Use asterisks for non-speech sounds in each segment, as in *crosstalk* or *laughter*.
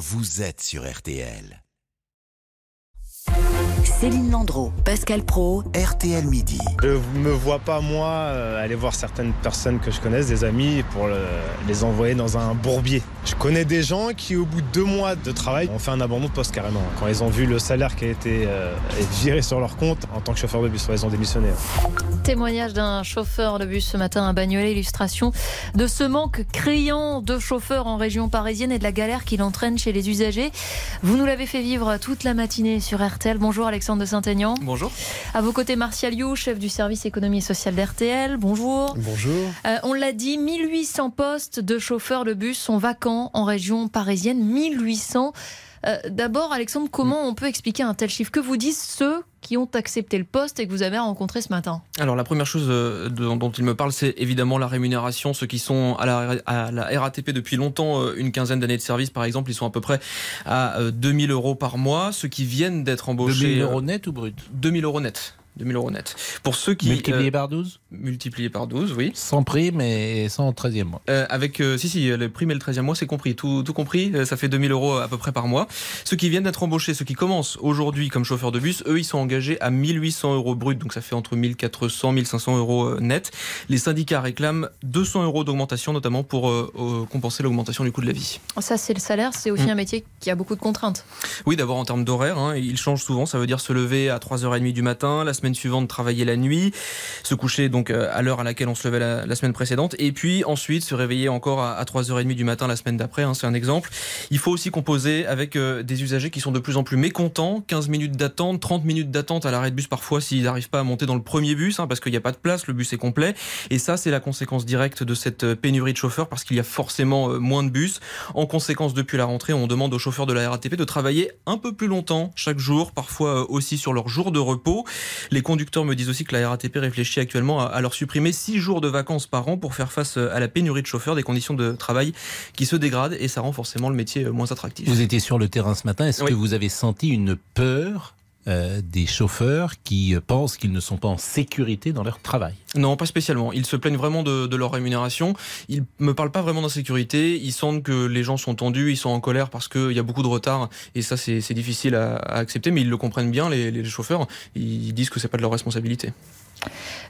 vous êtes sur RTL. Céline Landreau, Pascal Pro, RTL Midi. Je me vois pas, moi, euh, aller voir certaines personnes que je connaisse, des amis, pour le- les envoyer dans un bourbier. Je connais des gens qui, au bout de deux mois de travail, ont fait un abandon de poste carrément. Quand ils ont vu le salaire qui a été euh, viré sur leur compte en tant que chauffeur de bus, ils ont démissionné. Témoignage d'un chauffeur de bus ce matin à Bagnolet, illustration de ce manque criant de chauffeurs en région parisienne et de la galère qu'il entraîne chez les usagers. Vous nous l'avez fait vivre toute la matinée sur RTL. Bonjour Alexandre de Saint-Aignan. Bonjour. À vos côtés, Martial You, chef du service économie et sociale d'RTL. Bonjour. Bonjour. Euh, on l'a dit, 1800 postes de chauffeurs de bus sont vacants en région parisienne. 1800. Euh, D'abord, Alexandre, comment on peut expliquer un tel chiffre? Que vous disent ceux qui ont accepté le poste et que vous avez rencontré ce matin Alors la première chose euh, dont, dont il me parle, c'est évidemment la rémunération. Ceux qui sont à la, à la RATP depuis longtemps, euh, une quinzaine d'années de service par exemple, ils sont à peu près à euh, 2000 euros par mois. Ceux qui viennent d'être embauchés... 2000 euh, euros net ou brut? 2000 euros net. 2000 euros net. Pour ceux qui... Multiplié euh, par 12 multiplié par 12, oui. Sans prime et sans 13e mois. Euh, avec, euh, si, si, le prime et le 13e mois, c'est compris. Tout, tout compris, euh, ça fait 2000 euros à peu près par mois. Ceux qui viennent d'être embauchés, ceux qui commencent aujourd'hui comme chauffeurs de bus, eux, ils sont engagés à 1800 euros brut, donc ça fait entre 1400 1500 euros euh, net. Les syndicats réclament 200 euros d'augmentation, notamment pour euh, euh, compenser l'augmentation du coût de la vie. Ça, c'est le salaire. C'est aussi Mm. un métier qui a beaucoup de contraintes. Oui, d'abord en termes d'horaire, hein, il change souvent. Ça veut dire se lever à 3h30 du matin, la semaine suivante travailler la nuit, se coucher donc euh, à l'heure à laquelle on se levait la, semaine précédente, et puis ensuite se réveiller encore à, à 3h30 du matin la semaine d'après. hein, c'est un exemple. Il faut aussi composer avec euh, des usagers qui sont de plus en plus mécontents. 15 minutes d'attente, 30 minutes d'attente à l'arrêt de bus parfois s'ils n'arrivent pas à monter dans le premier bus, hein, parce qu'il n'y a pas de place, le bus est complet. Et ça, c'est la conséquence directe de cette euh, pénurie de chauffeurs, parce qu'il y a forcément moins de bus. En conséquence, depuis la rentrée, on demande aux chauffeurs de la RATP de travailler un peu plus longtemps chaque jour, parfois aussi sur leur jour de repos. Les conducteurs me disent aussi que la RATP réfléchit actuellement à, à leur supprimer 6 jours de vacances par an pour faire face euh, à la pénurie de chauffeurs, des conditions de travail qui se dégradent et ça rend forcément le métier euh, moins attractif. Vous étiez sur le terrain ce matin. Est-ce Oui. que vous avez senti une peur euh, des chauffeurs qui euh, pensent qu'ils ne sont pas en sécurité dans leur travail Non, pas spécialement. Ils se plaignent vraiment de, leur rémunération. Ils me parlent pas vraiment d'insécurité. Ils sentent que les gens sont tendus, ils sont en colère parce qu'il y a beaucoup de retard. Et ça, c'est difficile à, accepter, mais ils le comprennent bien, les, les chauffeurs. Ils disent que c'est pas de leur responsabilité.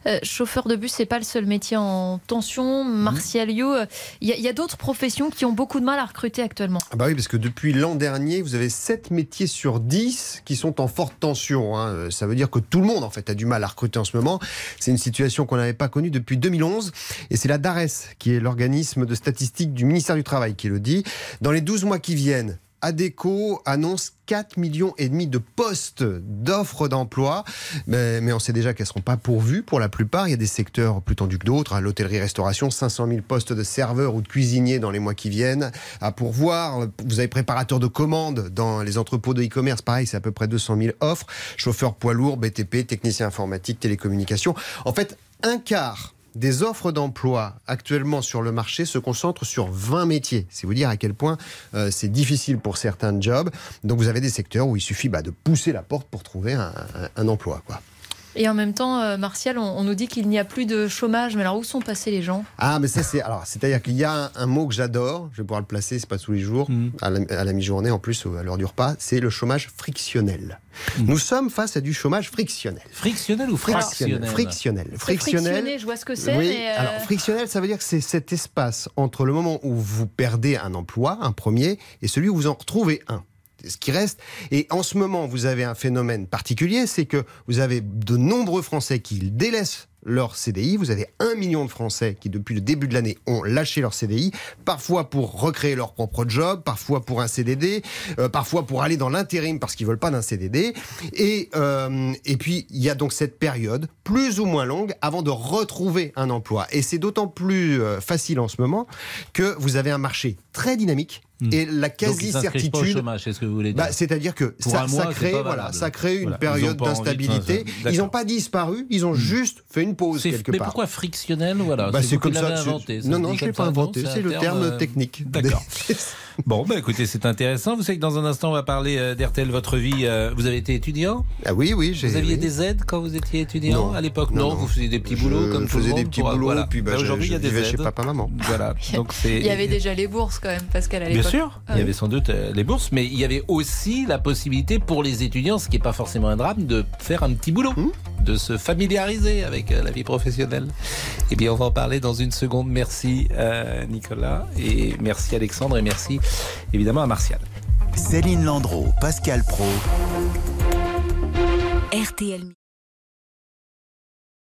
Euh, chauffeur de bus, c'est pas le seul métier en tension. Martial You, euh, il y a, il y a d'autres professions qui ont beaucoup de mal à recruter actuellement. Ah bah oui, parce que depuis l'an dernier, vous avez 7 métiers sur 10 qui sont en forte tension. hein. Euh, Ça veut dire que tout le monde, en fait, a du mal à recruter en ce moment. C'est une situation qu'on n'avait pas connue depuis 2011. Et c'est la DARES, qui est l'organisme de statistiques du ministère du Travail, qui le dit. Dans les 12 mois qui viennent, ADECO annonce 4 millions et demi de postes d'offres d'emploi, mais, on sait déjà qu'elles ne seront pas pourvues pour la plupart. Il y a des secteurs plus tendus que d'autres. hein. L'hôtellerie-restauration, 500 000 postes de serveurs ou de cuisiniers dans les mois qui viennent à pourvoir. Vous avez préparateur de commandes dans les entrepôts de e-commerce, pareil, c'est à peu près 200 000 offres. Chauffeur poids lourd, BTP, technicien informatique, télécommunications. En fait, un quart des offres d'emploi actuellement sur le marché se concentrent sur 20 métiers. C'est vous dire à quel point euh, c'est difficile pour certains jobs. Donc vous avez des secteurs où il suffit bah, de pousser la porte pour trouver un, un- emploi. Quoi. Et en même temps, euh, Martial, on, on nous dit qu'il n'y a plus de chômage. Mais alors, où sont passés les gens? Ah, mais ça, c'est. Alors, c'est-à-dire qu'il y a un, un mot que j'adore, je vais pouvoir le placer, c'est pas tous les jours, Mhm. à la, mi-journée en plus, à l'heure du repas, c'est le chômage frictionnel. Nous sommes face à du chômage frictionnel. Frictionnel ou fractionnel? Frictionnel. Frictionnel. frictionné, je vois ce que c'est. Oui, mais, euh, alors frictionnel, ça veut dire que c'est cet espace entre le moment où vous perdez un emploi, un premier, et celui où vous en retrouvez un. Ce qui reste. Et en ce moment, vous avez un phénomène particulier, c'est que vous avez de nombreux Français qui délaissent leur CDI. Vous avez un million de Français qui, depuis le début de l'année, ont lâché leur CDI, parfois pour recréer leur propre job, parfois pour un CDD, euh, parfois pour aller dans l'intérim parce qu'ils veulent pas d'un CDD. Et, euh, et puis, il y a donc cette période, plus ou moins longue, avant de retrouver un emploi. Et c'est d'autant plus euh, facile en ce moment que vous avez un marché très dynamique. Hmm. Et la quasi-certitude que dire bah, C'est-à-dire que ça, crée, pas voilà, valable. ça crée une Voilà. Période d'instabilité. Ils n'ont pas disparu, ils ont Hmm. juste fait une pause quelque mais part. pourquoi frictionnel voilà, Bah, C'est comme ça. inventé. ça non, non, je ne l'ai pas inventé. C'est le terme euh, technique. D'accord. *laughs* Bon, bah écoutez, c'est intéressant. Vous savez que dans un instant, on va parler euh, d'RTL, votre vie. Euh, vous avez été étudiant? Ah oui, oui. j'ai- Vous aviez oui. des aides quand vous étiez étudiant? Non. à l'époque Non, non, non. vous faisiez des petits Je boulots comme tout le faisais monde des petits pour- boulots, voilà. puis bah, aujourd'hui, il y a des chez aides. papa, maman. Voilà. *laughs* Donc c'est. Il y avait déjà les bourses quand même, Pascal, à Bien l'époque. sûr, Ah il y oui. avait sans doute euh, les bourses, mais il y avait aussi la possibilité pour les étudiants, ce qui n'est pas forcément un drame, de faire un petit boulot, Mmh. De se familiariser avec euh, la vie professionnelle. Eh bien, on va en parler dans une seconde. Merci euh, Nicolas, et merci Alexandre, et merci évidemment à Martial. Céline Landreau, Pascal Pro. RTL.